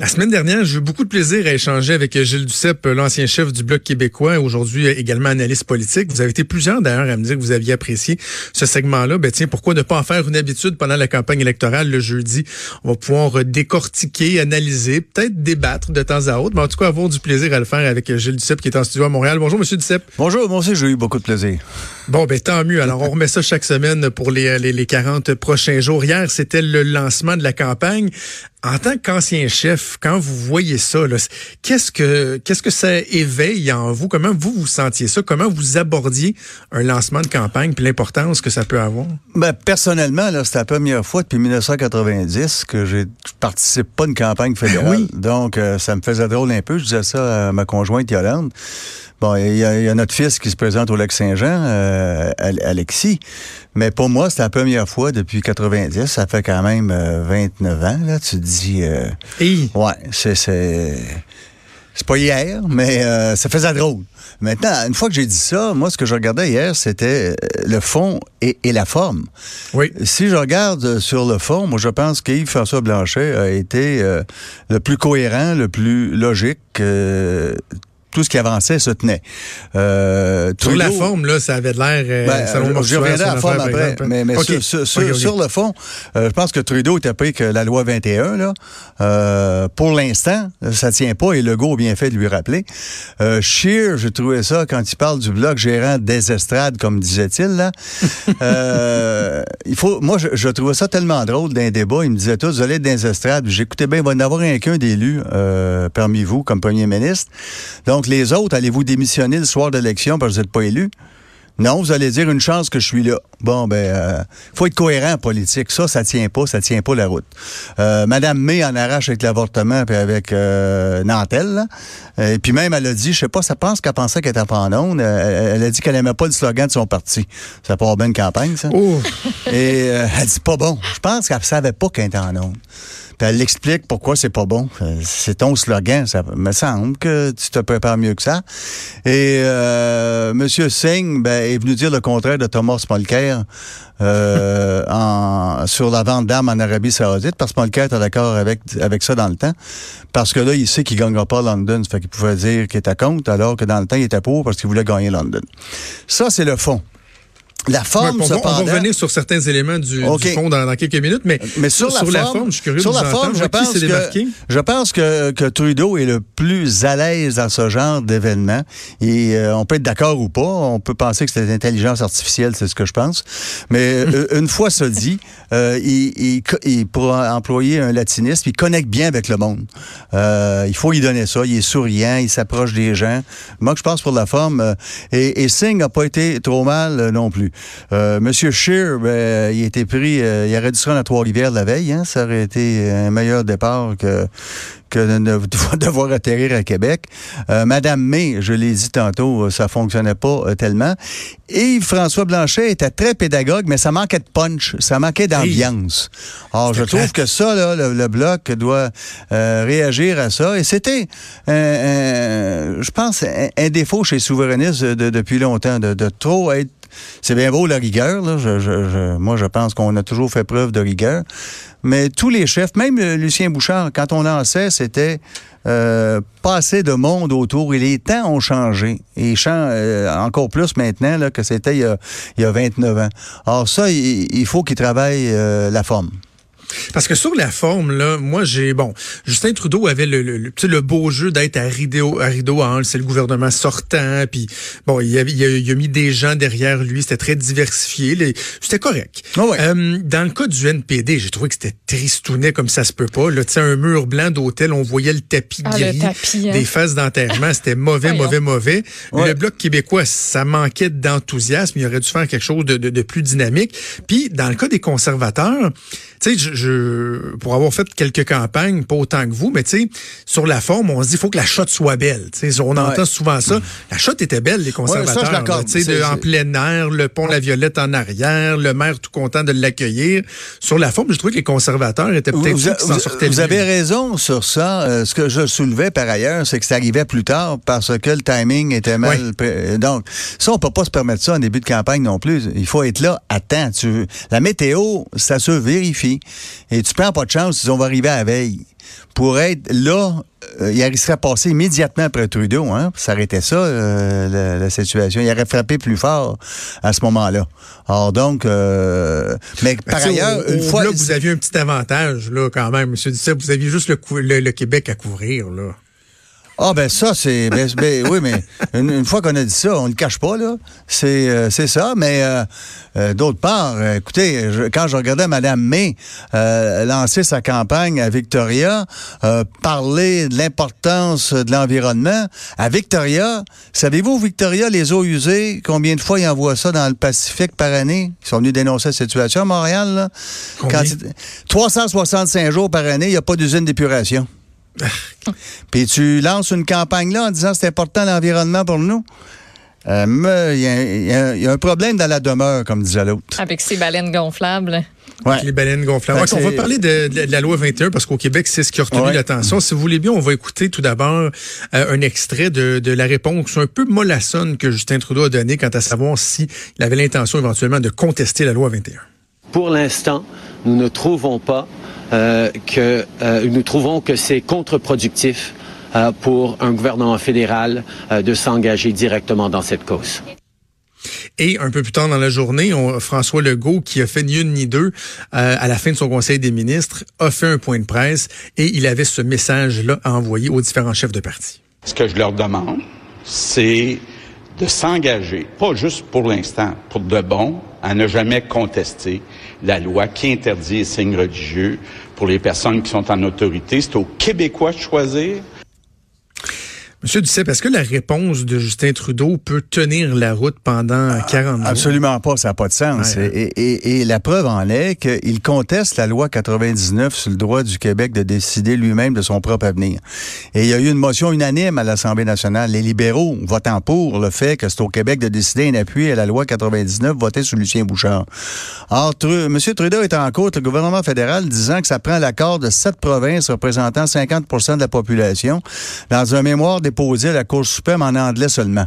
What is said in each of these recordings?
La semaine dernière, j'ai eu beaucoup de plaisir à échanger avec Gilles Duceppe, l'ancien chef du Bloc québécois, aujourd'hui également analyste politique. Vous avez été plusieurs d'ailleurs à me dire que vous aviez apprécié ce segment-là. Ben tiens, pourquoi ne pas en faire une habitude pendant la campagne électorale le jeudi? On va pouvoir décortiquer, analyser, peut-être débattre de temps à autre, mais en tout cas avoir du plaisir à le faire avec Gilles Duceppe qui est en studio à Montréal. Bonjour, Monsieur Duceppe. Bonjour, moi aussi j'ai eu beaucoup de plaisir. Bon, ben tant mieux. Alors, on remet ça chaque semaine pour les, les, les 40 prochains jours. Hier, c'était le lancement de la campagne. En tant qu'ancien chef, quand vous voyez ça, qu'est-ce que qu'est-ce que ça éveille en vous? Comment vous vous sentiez ça? Comment vous abordiez un lancement de campagne puis l'importance que ça peut avoir? Ben, personnellement, là, c'était la première fois depuis 1990 que je participe pas à une campagne fédérale. Oui. Donc, euh, ça me faisait drôle un peu. Je disais ça à ma conjointe Yolande. Bon, il y, a notre fils qui se présente au Lac-Saint-Jean, euh, Alexis. Mais pour moi, c'est la première fois depuis 90. Ça fait quand même 29 euh, ans, là. Tu te dis... Euh, Ouais, c'est... C'est pas hier, mais ça faisait drôle. Maintenant, une fois que j'ai dit ça, moi, ce que je regardais hier, c'était le fond et, la forme. Oui. Si je regarde sur le fond, moi, je pense qu'Yves-François Blanchet a été le plus cohérent, le plus logique tout ce qui avançait se tenait. Euh, sur la forme, là, ça avait l'air. Euh, ben, je reviendrai à la forme après. Mais, mais sur, sur, le fond, euh, je pense que Trudeau était pris que la loi 21, là, euh, pour l'instant, ça tient pas et Legault a bien fait de lui rappeler. Euh, Scheer, j'ai trouvé ça quand il parle du bloc gérant des estrades, comme disait-il, là. euh, il faut, moi, je, je, trouvais ça tellement drôle d'un débat. Il me disait tous, vous allez être des estrades. J'écoutais bien, il va y en avoir un qu'un d'élu parmi vous comme premier ministre. Donc, les autres, allez-vous démissionner le soir d'élection parce que vous n'êtes pas élu? Non, vous allez dire une chance que je suis là. Bon, ben, euh, faut être cohérent en politique. Ça, ça tient pas, ça tient pas la route. Euh, Madame May en arrache avec l'avortement puis avec euh, Nantel. Et puis même, elle a dit, je sais pas, ça pense qu'elle pensait qu'elle était en onde. Elle, a dit qu'elle aimait pas le slogan de son parti. Ça part bien une campagne, ça. Et elle dit pas bon. Je pense qu'elle savait pas qu'elle était en onde. Elle explique pourquoi c'est pas bon. Euh, c'est ton slogan. Ça me semble que tu te prépares mieux que ça. Et euh, Monsieur Singh ben, est venu dire le contraire de Thomas Molker euh, en, sur la vente d'armes en Arabie Saoudite, parce que Molker est d'accord avec, avec ça dans le temps. Parce que là, il sait qu'il gagnera pas London. Ça fait qu'il pouvait dire qu'il était contre, alors que dans le temps, il était pour parce qu'il voulait gagner London. Ça, c'est le fond. La forme, on, va, revenir sur certains éléments du, fond dans, quelques minutes, mais, mais sur, la, forme, je suis curieux sur de la forme, je pense, que, je pense que, que Trudeau est le plus à l'aise dans ce genre d'événement. Et euh, on peut être d'accord ou pas, on peut penser que c'est l'intelligence artificielle, c'est ce que je pense. Mais euh, une fois ça dit, euh, il, il, pour employer un latiniste, il connecte bien avec le monde. il faut lui donner ça. Il est souriant, il s'approche des gens. Moi, je pense pour la forme. et, et Singh n'a pas été trop mal non plus. Euh, Monsieur Scheer, ben, il a été pris, euh, il aurait dû se rendre à Trois-Rivières la veille. Hein? Ça aurait été un meilleur départ que que de devoir atterrir à Québec. Euh, Madame May, je l'ai dit tantôt, ça fonctionnait pas tellement. Et François Blanchet était très pédagogue, mais ça manquait de punch, ça manquait d'ambiance. Alors, je trouve que ça, là, le, bloc doit réagir à ça. Et c'était, je pense, un, défaut chez les souverainistes depuis longtemps, de, de trop être c'est bien beau la rigueur. Moi, je pense qu'on a toujours fait preuve de rigueur. Mais tous les chefs, même Lucien Bouchard, quand on lançait, c'était euh, pas assez de monde autour et les temps ont changé. Et euh, encore plus maintenant que c'était il, il, y a 29 ans. Alors ça, il, faut qu'il travaille euh, la forme. Parce que sur la forme, là, moi, j'ai, bon, Justin Trudeau avait le, le, le beau jeu d'être à rideau, à rideau c'est le gouvernement sortant, puis bon, il a, il, a, mis des gens derrière lui, c'était très diversifié, c'était correct. Ah euh, dans le cas du NPD, j'ai trouvé que c'était tristounet comme ça se peut pas. Là, tu un mur blanc d'hôtel, on voyait le tapis ah, gris, hein. des phases d'enterrement, c'était mauvais, mauvais, mauvais. Le Bloc québécois, ça manquait d'enthousiasme, il aurait dû faire quelque chose de, de, de plus dynamique. Puis, dans le cas des conservateurs, tu sais, je, pour avoir fait quelques campagnes, pas autant que vous, mais tu sais, sur la forme, on se dit, il faut que la shot soit belle. Tu sais, on entend souvent ça. La shot était belle, les conservateurs. tu sais, en plein air, le pont La Violette en arrière, le maire tout content de l'accueillir. Sur la forme, je trouvais que les conservateurs étaient peut-être s'en sortaient Vous avez raison sur ça. Euh, ce que je soulevais par ailleurs, c'est que ça arrivait plus tard parce que le timing était mal. Donc, ça, on peut pas se permettre ça en début de campagne non plus. Il faut être là à temps. Tu... La météo, ça se vérifie. Et tu prends pas de chance, ils vont arriver à la veille. Pour être là, euh, il serait passé immédiatement après Trudeau, hein, ça arrêtait ça, euh, la, situation. Il aurait frappé plus fort à ce moment-là. Alors donc, euh, mais par ailleurs, une fois... Là, vous aviez un petit avantage, là, quand même, M. Duceppe. Vous aviez juste le, le Québec à couvrir, là. Ah ben ça c'est ben, ben, oui mais une, fois qu'on a dit ça on ne le cache pas là. C'est euh, c'est ça mais euh, euh, d'autre part écoutez quand je regardais Madame May lancer sa campagne à Victoria parler de l'importance de l'environnement à Victoria savez-vous Victoria les eaux usées combien de fois ils envoient ça dans le Pacifique par année? Ils sont venus dénoncer cette situation à Montréal là. 365 jours par année il n'y a pas d'usine d'épuration Puis tu lances une campagne là en disant c'est important l'environnement pour nous. Il euh, y, a un problème dans la demeure, comme disait l'autre. Avec ces baleines gonflables. Ouais. les baleines gonflables. on va parler de, la loi 21 parce qu'au Québec, c'est ce qui a retenu l'attention. Si vous voulez bien, on va écouter tout d'abord euh, un extrait de, de, la réponse un peu mollassonne que Justin Trudeau a donnée quant à savoir s'il avait l'intention éventuellement de contester la loi 21. Pour l'instant, nous ne trouvons pas euh, que euh, nous trouvons que c'est contre-productif euh, pour un gouvernement fédéral de s'engager directement dans cette cause. Et un peu plus tard dans la journée, François Legault, qui a fait ni une ni deux à la fin de son Conseil des ministres, a fait un point de presse et il avait ce message-là à envoyer aux différents chefs de parti. Ce que je leur demande, c'est de s'engager, pas juste pour l'instant, pour de bon, à ne jamais contester la loi qui interdit les signes religieux pour les personnes qui sont en autorité. C'est aux Québécois de choisir. Monsieur Duceppe, est-ce que la réponse de Justin Trudeau peut tenir la route pendant 40 jours? Absolument pas, ça n'a pas de sens. Hein. Et, la preuve en est qu'il conteste la loi 99 sur le droit du Québec de décider lui-même de son propre avenir. Et il y a eu une motion unanime à l'Assemblée nationale. Les libéraux votant pour le fait que c'est au Québec de décider un appui à la loi 99 voté sur Lucien Bouchard. Or, M. Trudeau est en cours le gouvernement fédéral disant que ça prend l'accord de sept provinces représentant 50% de la population dans un mémoire des déposé à la Cour suprême en anglais seulement.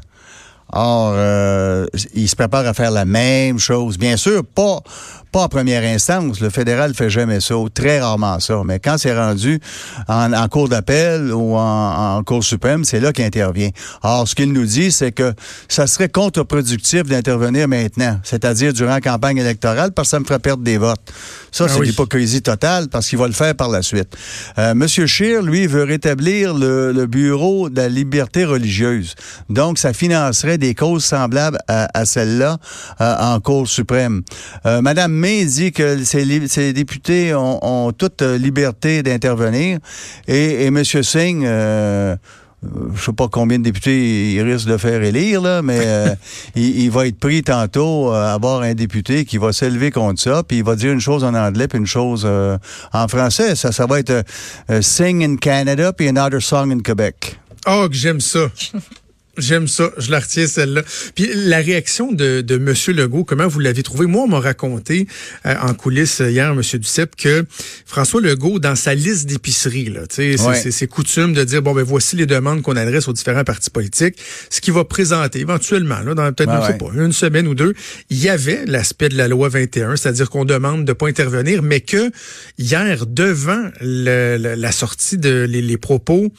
Or, euh, il se prépare à faire la même chose. Bien sûr, pas, pas en première instance. Le fédéral fait jamais ça, ou très rarement ça. Mais quand c'est rendu en, en cours d'appel ou en, en, cour suprême, c'est là qu'il intervient. Or, ce qu'il nous dit, c'est que ça serait contre-productif d'intervenir maintenant, c'est-à-dire durant la campagne électorale, parce que ça me ferait perdre des votes. Ça, ah c'est l'hypocrisie totale, parce qu'il va le faire par la suite. Euh, Monsieur Scheer, lui, veut rétablir le, le bureau de la liberté religieuse. Donc, ça financerait des causes semblables à, à celle-là euh, en Cour suprême. Euh, Madame May dit que ces, députés ont, toute liberté d'intervenir et, et M. Singh... Euh, je sais pas combien de députés il risque de faire élire, là, mais euh, il, va être pris tantôt à avoir un député qui va s'élever contre ça, puis il va dire une chose en anglais, puis une chose en français. Ça, ça va être Sing in Canada, puis Another Song in Quebec. Oh, que j'aime ça. J'aime ça, je la retiens celle-là. Puis la réaction de, de M. Legault, comment vous l'avez trouvé? Moi, on m'a raconté euh, en coulisses hier, M. Duceppe, que François Legault, dans sa liste d'épicerie, là, c'est c'est coutume de dire, bon, ben voici les demandes qu'on adresse aux différents partis politiques, ce qu'il va présenter éventuellement, là, dans peut-être, pas, une semaine ou deux, il y avait l'aspect de la loi 21, c'est-à-dire qu'on demande de pas intervenir, mais que hier, devant le, la sortie de les propos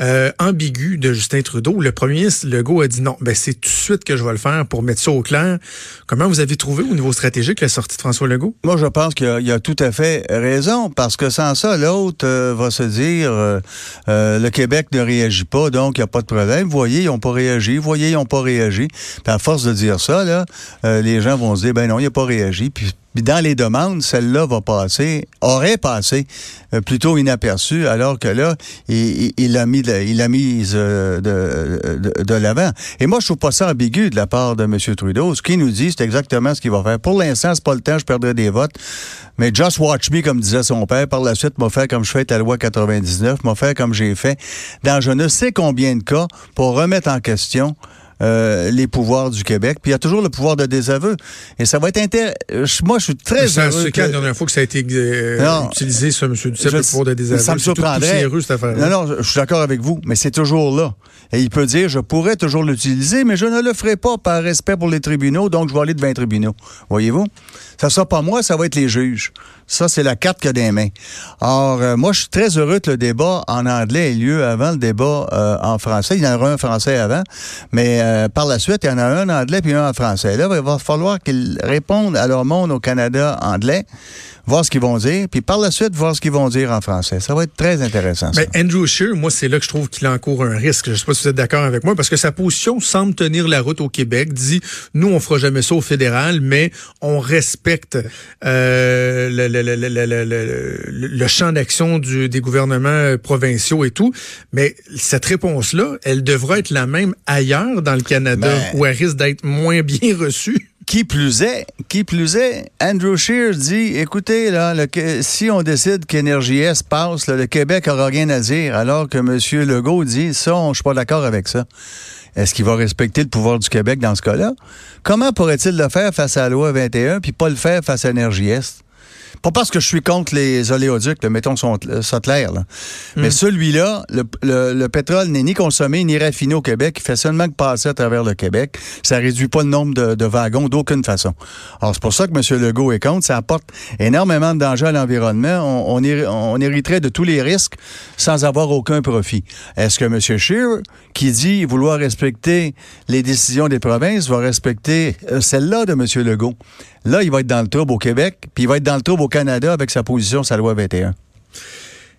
euh, ambigu de Justin Trudeau. Le premier ministre Legault a dit non, ben c'est tout de suite que je vais le faire pour mettre ça au clair. Comment vous avez trouvé au niveau stratégique la sortie de François Legault? Moi, je pense qu'il a, a, tout à fait raison, parce que sans ça, l'autre euh, va se dire euh, le Québec ne réagit pas, donc il n'y a pas de problème. Voyez, ils n'ont pas réagi. Voyez, ils n'ont pas réagi. À force de dire ça, les gens vont se dire ben non, il n'a pas réagi. Puis dans les demandes, celle-là va passer, aurait passé euh, plutôt inaperçue, alors que là, il, il a mis, il a mis euh, de, de, l'avant. Et moi, je trouve pas ça ambigu de la part de M. Trudeau. Ce qu'il nous dit, c'est exactement ce qu'il va faire. Pour l'instant, c'est pas le temps, je perdrai des votes. Mais just watch me, comme disait son père. Par la suite, m'a fait comme je fais à la loi 99, m'a fait comme j'ai fait dans je ne sais combien de cas pour remettre en question euh, les pouvoirs du Québec. Puis il y a toujours le pouvoir de désaveu. Et ça va être intéressant. Moi, je suis très ça, heureux. C'est quand la dernière fois que ça a été euh, utilisé, ça, M. Duceppe, le pouvoir de désaveu? Ça me surprendrait. non, non, je suis d'accord avec vous, mais c'est toujours là. Et il peut dire, je pourrais toujours l'utiliser, mais je ne le ferai pas par respect pour les tribunaux, donc je vais aller devant les tribunaux. Voyez-vous? Ça sera pas moi, ça va être les juges. Ça, c'est la carte a des mains. Or, euh, moi, je suis très heureux que le débat en anglais ait lieu avant le débat euh, en français. Il y en aura un français avant, mais euh, par la suite, il y en a un en anglais puis un en français. Là, il va falloir qu'ils répondent à leur monde au Canada anglais voir ce qu'ils vont dire, puis par la suite, voir ce qu'ils vont dire en français. Ça va être très intéressant. Mais Andrew Scheer, moi, c'est là que je trouve qu'il encourt un risque. Je ne sais pas si vous êtes d'accord avec moi, parce que sa position semble tenir la route au Québec. Dit, nous, on fera jamais ça au fédéral, mais on respecte euh, le, le, le, le, champ d'action des gouvernements provinciaux et tout. Mais cette réponse-là, elle devra être la même ailleurs dans le Canada, ben où elle risque d'être moins bien reçue. Qui plus est, qui plus est, Andrew Scheer dit, écoutez, là, si on décide qu'Énergie S passe, le Québec aura rien à dire, alors que M. Legault dit, ça, je suis pas d'accord avec ça. Est-ce qu'il va respecter le pouvoir du Québec dans ce cas-là? Comment pourrait-il le faire face à la loi 21 puis pas le faire face à Énergie Est? Pas parce que je suis contre les oléoducs, mettons ça clair. Là. Mais hmm. celui-là, le, pétrole n'est ni consommé ni raffiné au Québec. Il fait seulement que passer à travers le Québec. Ça réduit pas le nombre de, wagons d'aucune façon. Alors, c'est pour ça que M. Legault est contre. Ça apporte énormément de danger à l'environnement. On, on, hériterait de tous les risques sans avoir aucun profit. Est-ce que M. Scheer, qui dit vouloir respecter les décisions des provinces, va respecter euh, celle-là de M. Legault? Là, il va être dans le trouble au Québec, puis il va être dans le trouble au Canada avec sa position, sa loi 21.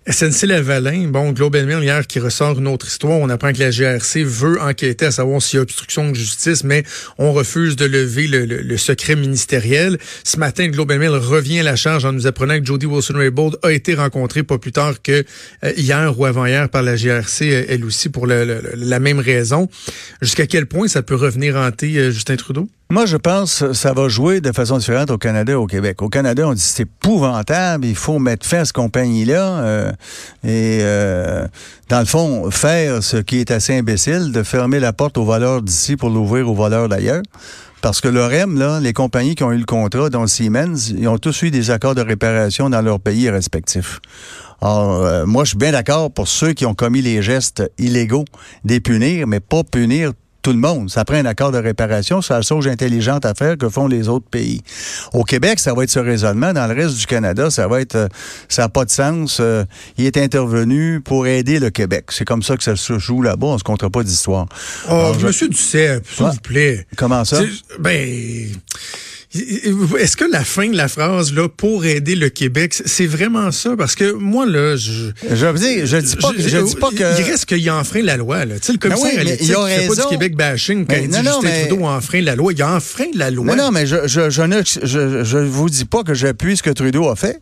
SNC-Lavalin, bon, Global Mail hier qui ressort une autre histoire. On apprend que la GRC veut enquêter à savoir s'il y a obstruction de justice, mais on refuse de lever le, secret ministériel. Ce matin, Global Mail revient à la charge en nous apprenant que Jody Wilson-Raybould a été rencontrée pas plus tard que euh, hier ou avant-hier par la GRC, euh, elle aussi, pour la même raison. Jusqu'à quel point ça peut revenir hanter euh, Justin Trudeau? Moi, je pense que ça va jouer de façon différente au Canada et au Québec. Au Canada, on dit c'est épouvantable, il faut mettre fin à cette compagnie-là. Euh, et euh, dans le fond, faire ce qui est assez imbécile, de fermer la porte aux valeurs d'ici pour l'ouvrir aux valeurs d'ailleurs. Parce que l'OREM, là, les compagnies qui ont eu le contrat, dont Siemens, ils ont tous eu des accords de réparation dans leurs pays respectifs. Alors, euh, moi, je suis bien d'accord pour ceux qui ont commis les gestes illégaux, des punir, mais pas punir tout le monde. Ça prend un accord de réparation. C'est la sauge intelligente à faire que font les autres pays. Au Québec, ça va être ce raisonnement. Dans le reste du Canada, ça va être, euh, ça n'a pas de sens. Euh, il est intervenu pour aider le Québec. C'est comme ça que ça se joue là-bas. On se comptera pas d'histoire. Oh, Monsieur Duceppe, s'il vous plaît. Comment ça? Ben, est-ce que la fin de la phrase là pour aider le Québec, c'est vraiment ça? Parce que moi là, je je veux dire, je dis pas, je, je dis pas que il reste qu'il enfreint la loi là. Tu sais le commissaire ben oui, à l'éthique fait pas du Québec bashing quand il dit non, Justin Trudeau enfreint la loi, il a enfreint la loi. Non non, mais je je je ne je, je vous dis pas que j'appuie ce que Trudeau a fait.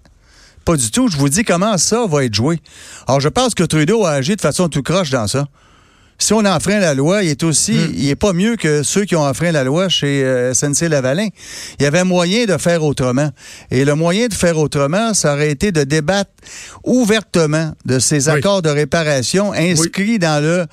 Pas du tout. Je vous dis comment ça va être joué. Alors, je pense que Trudeau a agi de façon tout croche dans ça si on enfreint la loi, il est aussi, hmm. il est pas mieux que ceux qui ont enfreint la loi chez euh, SNC-Lavalin. Il y avait moyen de faire autrement. Et le moyen de faire autrement, ça aurait été de débattre ouvertement de ces accords de réparation inscrits dans le,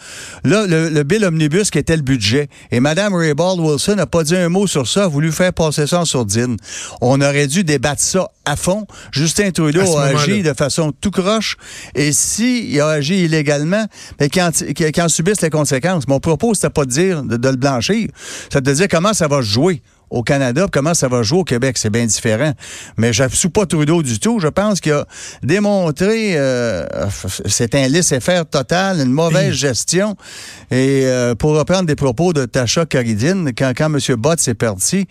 le, bill omnibus qui était le budget. Et Mme Raybould Wilson n'a pas dit un mot sur ça, a voulu faire passer ça en sourdine. On aurait dû débattre ça à fond. Justin Trudeau a agi de façon tout croche. Et s'il il a agi illégalement, mais quand, quand les conséquences. Mon propos, c'était pas de dire de, le blanchir, c'est de dire comment ça va jouer au Canada, comment ça va jouer au Québec, c'est bien différent. Mais je ne pas Trudeau du tout. Je pense qu'il a démontré, euh, c'est un laisser-faire total, une mauvaise gestion. Et euh, pour reprendre des propos de Tasha Caridine, quand, quand M. Bott s'est parti,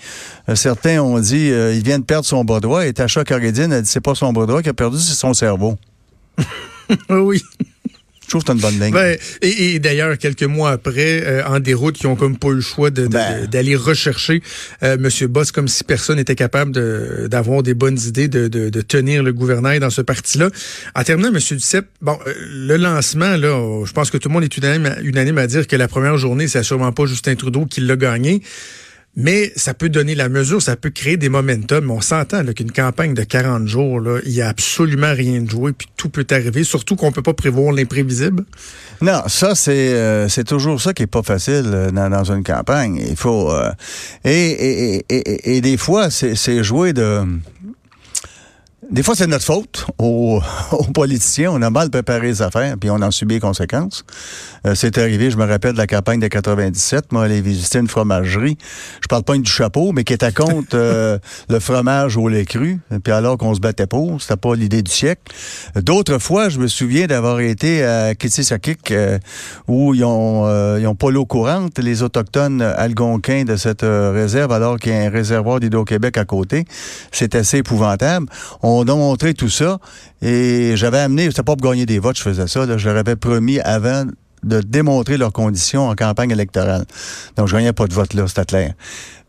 euh, certains ont dit il vient de perdre son bras droit. Et Tasha Caridine a dit c'est pas son bras droit qui a perdu, c'est son cerveau. oui. Je trouve que c'est une bonne ligne. Ben, et, d'ailleurs, quelques mois après, euh, en déroute, qui ont comme pas eu le choix ben. d'aller rechercher euh, M. Boss, comme si personne n'était capable d'avoir des bonnes idées de, de, tenir le gouvernail dans ce parti-là. En terminant, M. Duceppe, bon, euh, le lancement, là, je pense que tout le monde est unanime, unanime à dire que la première journée, c'est sûrement pas Justin Trudeau qui l'a gagné. Mais ça peut donner la mesure, ça peut créer des momentum. On s'entend qu'une campagne de 40 jours, là, il n'y a absolument rien de joué, puis tout peut arriver, surtout qu'on peut pas prévoir l'imprévisible. Non, ça, c'est euh, c'est toujours ça qui est pas facile euh, dans, dans une campagne. Il faut... Euh, et, et, et, et, des fois, c'est jouer de des fois, c'est notre faute aux, politiciens. On a mal préparé les affaires, puis on en subit les conséquences. Euh, c'est arrivé, je me rappelle de la campagne de 97. Moi, aller visiter une fromagerie. Je parle pas du chapeau, mais qui était contre euh, le fromage au lait cru. Puis alors qu'on se battait pour, c'était pas l'idée du siècle. D'autres fois, je me souviens d'avoir été à Kitsisakik, euh, où ils ont, ils ont pas l'eau courante, les autochtones algonquins de cette réserve, alors qu'il y a un réservoir d'Hydro-Québec à côté. C'est assez épouvantable. On montré tout ça et j'avais amené, c'était pas pour gagner des votes, je faisais ça, je leur avais promis avant de démontrer leurs conditions en campagne électorale. Donc, je gagnais pas de vote là, c'était clair.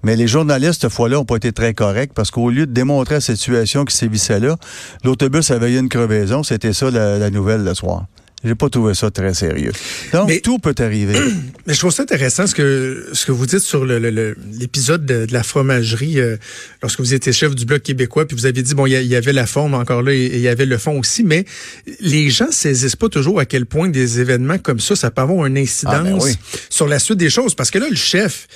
Mais les journalistes, cette fois-là, ont pas été très corrects parce qu'au lieu de démontrer la situation qui sévissait là, l'autobus avait eu une crevaison. C'était ça la nouvelle le soir. J'ai pas trouvé ça très sérieux. Donc, tout peut arriver. Mais je trouve ça intéressant ce que ce que vous dites sur l'épisode de, la fromagerie euh, lorsque vous étiez chef du Bloc québécois, puis vous avez dit, bon, il y, avait la forme encore là, et il y avait le fond aussi, mais les gens saisissent pas toujours à quel point des événements comme ça, ça peut avoir une ah, ben incidence sur la suite des choses. Parce que là, le chef,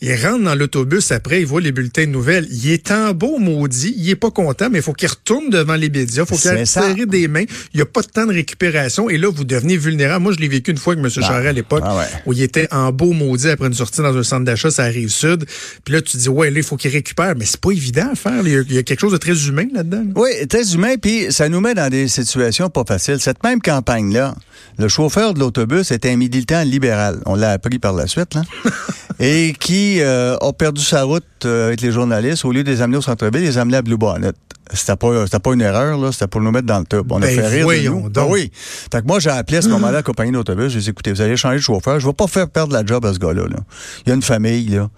il rentre dans l'autobus après, il voit les bulletins de nouvelles. Il est en beau maudit, il est pas content, mais il faut qu'il retourne devant les médias, il faut qu'il serre des mains. Il n'y a pas de temps de récupération et là, vous devenez vulnérable. Moi, je l'ai vécu une fois avec M. Ah. Charest à l'époque, ah où il était en beau maudit après une sortie dans un centre d'achat, ça arrive sud. Puis là, tu dis, ouais, là, il faut qu'il récupère. Mais c'est pas évident à faire. Il y, a, quelque chose de très humain là-dedans. Oui, très humain, puis ça nous met dans des situations pas faciles. Cette même campagne-là, le chauffeur de l'autobus était un militant libéral. On l'a appris par la suite, là. et qui euh, a perdu sa route euh, avec les journalistes. Au lieu de les amener au centre-ville, les amener à Blue Bonnet. C'était pas, c'était pas une erreur, là. C'était pour nous mettre dans le top. On a ben, fait rire de nous. Ben oui. Fait que moi, j'ai appelé à ce moment-là la compagnie d'autobus. J'ai dit, écoutez, vous allez changer de chauffeur. Je vais pas faire perdre la job à ce gars-là, là. Il y a une famille, là.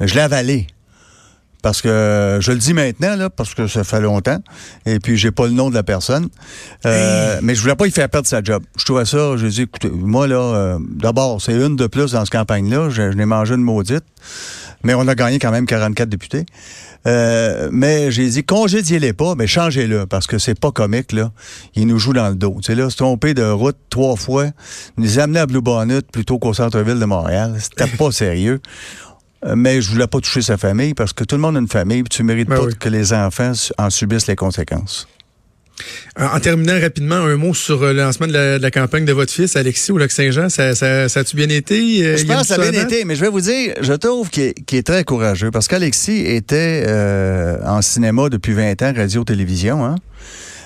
Je l'ai avalé. Parce que je le dis maintenant, là, parce que ça fait longtemps. Et puis, j'ai pas le nom de la personne. Euh, mais je voulais pas y faire perdre sa job. Je trouvais ça, je dis, écoutez, moi, là, euh, d'abord, c'est une de plus dans cette campagne-là. Je, n'ai mangé une maudite. Mais on a gagné quand même 44 députés. Euh, mais j'ai dit, congédiez-les pas, mais changez-le, parce que c'est pas comique, là. Ils nous jouent dans le dos. Tu sais, là, se tromper de route trois fois, nous amener à Blue Bonnet plutôt qu'au centre-ville de Montréal. C'était pas sérieux. Euh, mais je voulais pas toucher sa famille parce que tout le monde a une famille, puis tu mérites ben pas que les enfants en subissent les conséquences. Euh, en terminant rapidement, un mot sur euh, le lancement de la, campagne de votre fils, Alexis, au Lac-Saint-Jean. Ça, ça, ça a-tu bien été? je pense que ça a bien été, mais je vais vous dire, je trouve qu'il est, très courageux parce qu'Alexis était en cinéma depuis 20 ans, radio-télévision. Hein?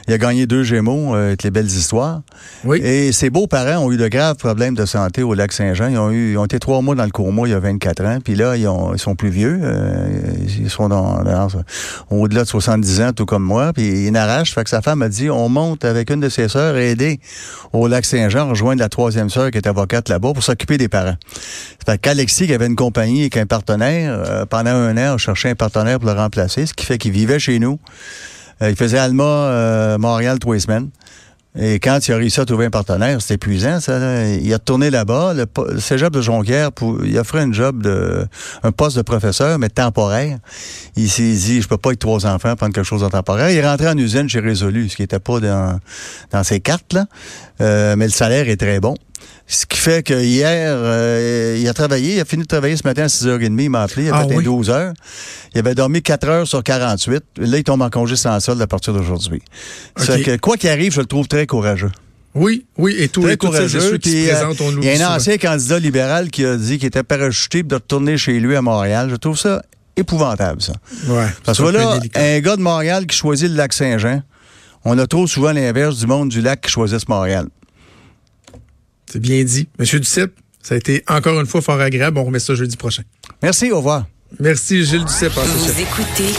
Il a gagné deux Gémeaux euh, avec les belles histoires. Oui. Et ses beaux-parents ont eu de graves problèmes de santé au lac Saint-Jean. Ils ont eu, ont été trois mois dans le coma il y a 24 ans. Puis là, ils, ont, ils sont plus vieux. Euh, ils sont dans, au-delà de 70 ans, tout comme moi. Puis ils n'arrachent. Fait que sa femme a dit, on monte avec une de ses sœurs et aider au lac Saint-Jean, rejoindre la troisième sœur qui est avocate là-bas pour s'occuper des parents. Fait qu'Alexis, qui avait une compagnie et un partenaire, euh, pendant un an, on cherchait un partenaire pour le remplacer, ce qui fait qu'il vivait chez nous. Euh, il faisait Alma, euh, Montréal trois semaines. Et quand il a réussi à trouver un partenaire, c'était épuisant, ça. Il a tourné là-bas. Le, cégep de Jonquière, pour, il offrait un job de, un poste de professeur, mais temporaire. Il s'est dit, je peux pas avec trois enfants prendre quelque chose de temporaire. Il est rentré en usine chez Résolu, ce qui était pas dans, dans ses cartes, là. Euh, mais le salaire est très bon. Ce qui fait que hier, euh, il a travaillé, il a fini de travailler ce matin à 6h30, il m'a appelé, il a ah fait 12 heures. Il avait dormi 4 heures sur 48. Là, il tombe en congé sans solde à partir d'aujourd'hui. que, quoi qu'il arrive, je le trouve très courageux. Oui, oui, et tout, très courageux. qui euh, Il y a un ancien candidat libéral qui a dit qu'il était parachuté de retourner chez lui à Montréal. Je trouve ça épouvantable, ça. Ouais, Parce que là, un gars de Montréal qui choisit le lac Saint-Jean, on a trop souvent l'inverse du monde du lac qui choisissent Montréal. C'est bien dit. Monsieur Duceppe, ça a été encore une fois fort agréable. On remet ça jeudi prochain. Merci, au revoir. Merci, Gilles Duceppe. Vous écoutez